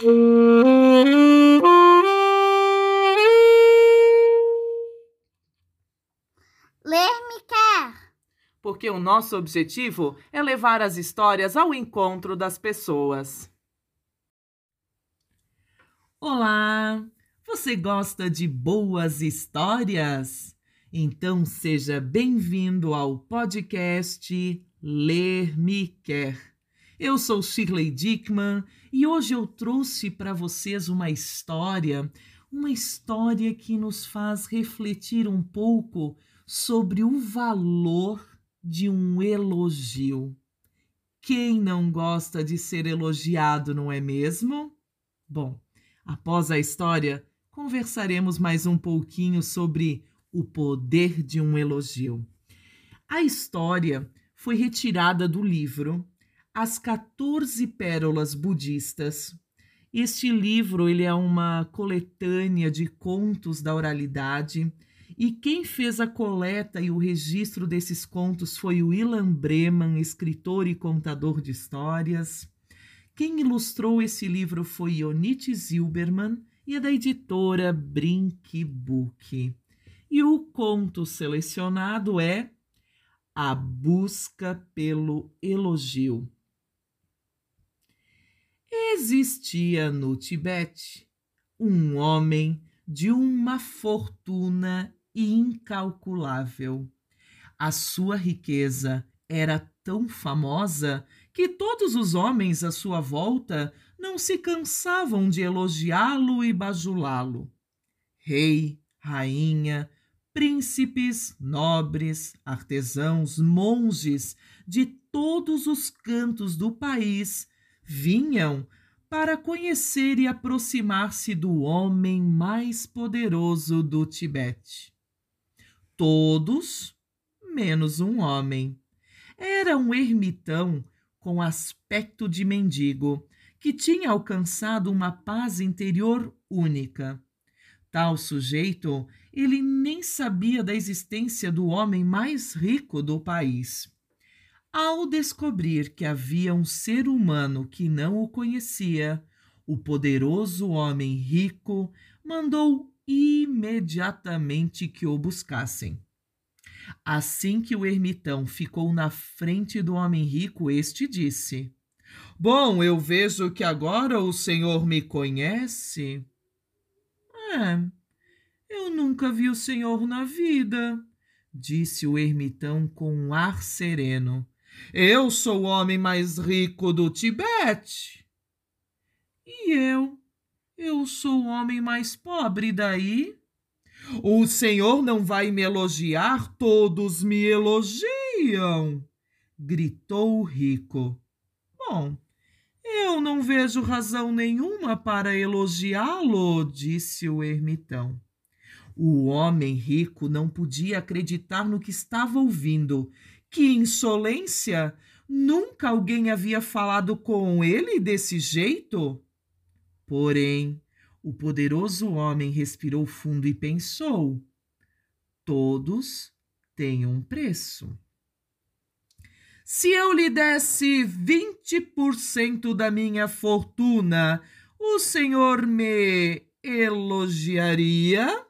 Ler me quer. Porque o nosso objetivo é levar as histórias ao encontro das pessoas. Olá! Você gosta de boas histórias? Então seja bem-vindo ao podcast Ler Me Quer. Eu sou Shirley Dickman e hoje eu trouxe para vocês uma história, uma história que nos faz refletir um pouco sobre o valor de um elogio. Quem não gosta de ser elogiado, não é mesmo? Bom, após a história, conversaremos mais um pouquinho sobre o poder de um elogio. A história foi retirada do livro As 14 Pérolas Budistas. Este livro ele é uma coletânea de contos da oralidade e quem fez a coleta e o registro desses contos foi o Ilan Breman, escritor e contador de histórias. Quem ilustrou esse livro foi Onit Zilberman e é da editora Brink Book. E o conto selecionado é A Busca pelo Elogio. Existia no Tibete um homem de uma fortuna incalculável. A sua riqueza era tão famosa que todos os homens à sua volta não se cansavam de elogiá-lo e bajulá-lo. Rei, rainha, príncipes, nobres, artesãos, monges de todos os cantos do país vinham para conhecer e aproximar-se do homem mais poderoso do Tibete. Todos, menos um homem. Era um ermitão com aspecto de mendigo, que tinha alcançado uma paz interior única. Tal sujeito, ele nem sabia da existência do homem mais rico do país. Ao descobrir que havia um ser humano que não o conhecia, o poderoso homem rico mandou imediatamente que o buscassem. Assim que o ermitão ficou na frente do homem rico, este disse: Bom, eu vejo que agora o senhor me conhece. É, eu nunca vi o senhor na vida, disse o ermitão com um ar sereno. Eu sou o homem mais rico do Tibete. E eu? Eu sou o homem mais pobre daí? O senhor não vai me elogiar? Todos me elogiam! gritou o rico. Bom, eu não vejo razão nenhuma para elogiá-lo, disse o ermitão. O homem rico não podia acreditar no que estava ouvindo. Que insolência! Nunca alguém havia falado com ele desse jeito? Porém, o poderoso homem respirou fundo e pensou: todos têm um preço. Se eu lhe desse 20% da minha fortuna, o senhor me elogiaria?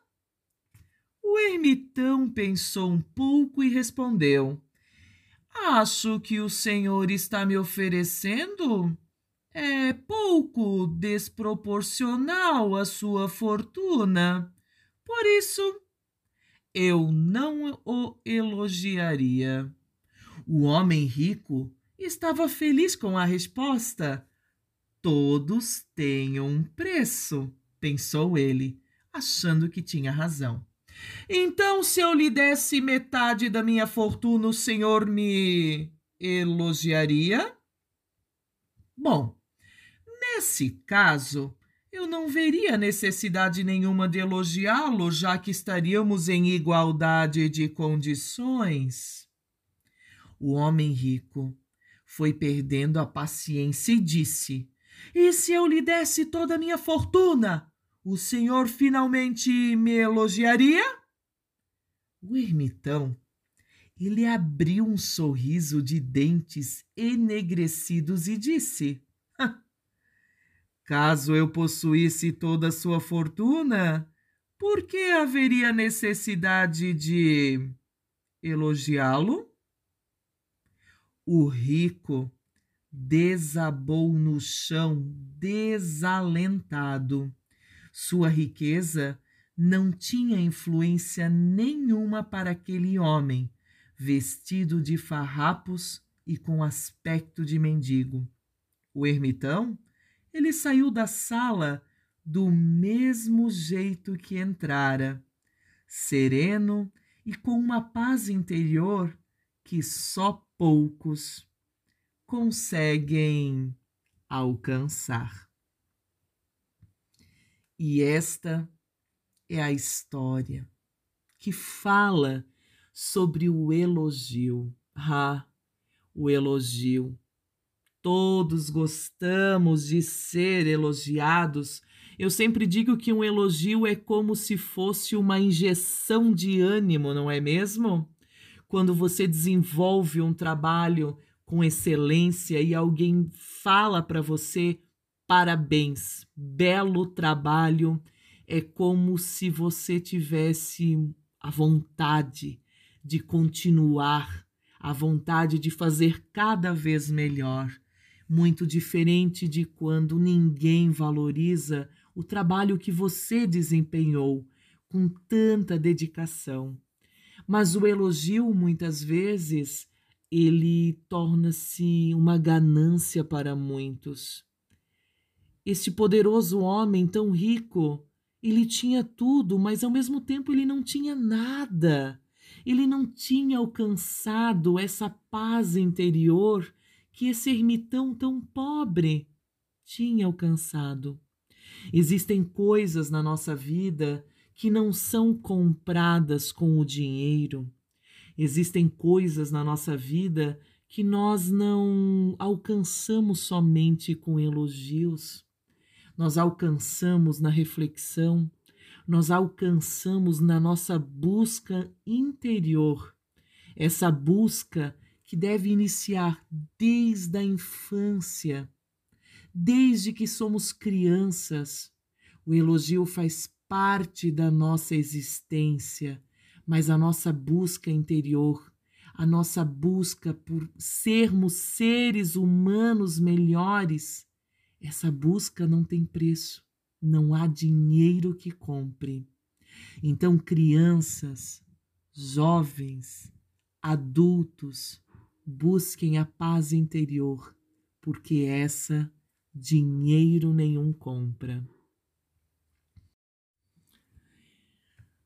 O ermitão pensou um pouco e respondeu: Acho que o senhor está me oferecendo é pouco desproporcional à sua fortuna. Por isso, eu não o elogiaria. O homem rico estava feliz com a resposta. Todos têm um preço, pensou ele, achando que tinha razão. Então, se eu lhe desse metade da minha fortuna, o senhor me elogiaria? Bom, nesse caso, eu não veria necessidade nenhuma de elogiá-lo, já que estaríamos em igualdade de condições. O homem rico foi perdendo a paciência e disse: E se eu lhe desse toda a minha fortuna, o senhor finalmente me elogiaria? O ermitão, ele abriu um sorriso de dentes enegrecidos e disse: Caso eu possuísse toda a sua fortuna, por que haveria necessidade de elogiá-lo? O rico desabou no chão desalentado. Sua riqueza não tinha influência nenhuma para aquele homem, vestido de farrapos e com aspecto de mendigo. O ermitão, ele saiu da sala do mesmo jeito que entrara, sereno e com uma paz interior que só poucos conseguem alcançar. E esta é a história que fala sobre o elogio. Ah, o elogio. Todos gostamos de ser elogiados. Eu sempre digo que um elogio é como se fosse uma injeção de ânimo, não é mesmo? Quando você desenvolve um trabalho com excelência e alguém fala para você parabéns, belo trabalho, é como se você tivesse a vontade de continuar, a vontade de fazer cada vez melhor. Muito diferente de quando ninguém valoriza o trabalho que você desempenhou com tanta dedicação. Mas o elogio, muitas vezes, ele torna-se uma ganância para muitos. Este poderoso homem tão rico, ele tinha tudo, mas ao mesmo tempo ele não tinha nada. Ele não tinha alcançado essa paz interior que esse ermitão tão pobre tinha alcançado. Existem coisas na nossa vida que não são compradas com o dinheiro Existem coisas na nossa vida que nós não alcançamos somente com elogios, nós alcançamos na reflexão, nós alcançamos na nossa busca interior, essa busca que deve iniciar desde a infância, desde que somos crianças. O elogio faz parte da nossa existência mas a nossa busca interior, a nossa busca por sermos seres humanos melhores, essa busca não tem preço, não há dinheiro que compre. Então, crianças, jovens, adultos, busquem a paz interior, porque essa dinheiro nenhum compra.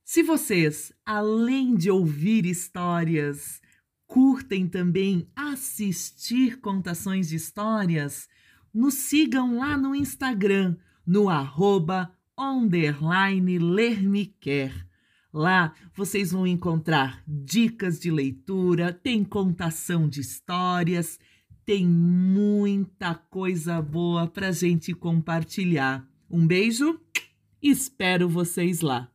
Se vocês, além de ouvir histórias, curtem também assistir contações de histórias, nos sigam lá no Instagram, no arroba lermequer. Lá vocês vão encontrar dicas de leitura, tem contação de histórias, tem muita coisa boa para gente compartilhar. Um beijo, espero vocês lá.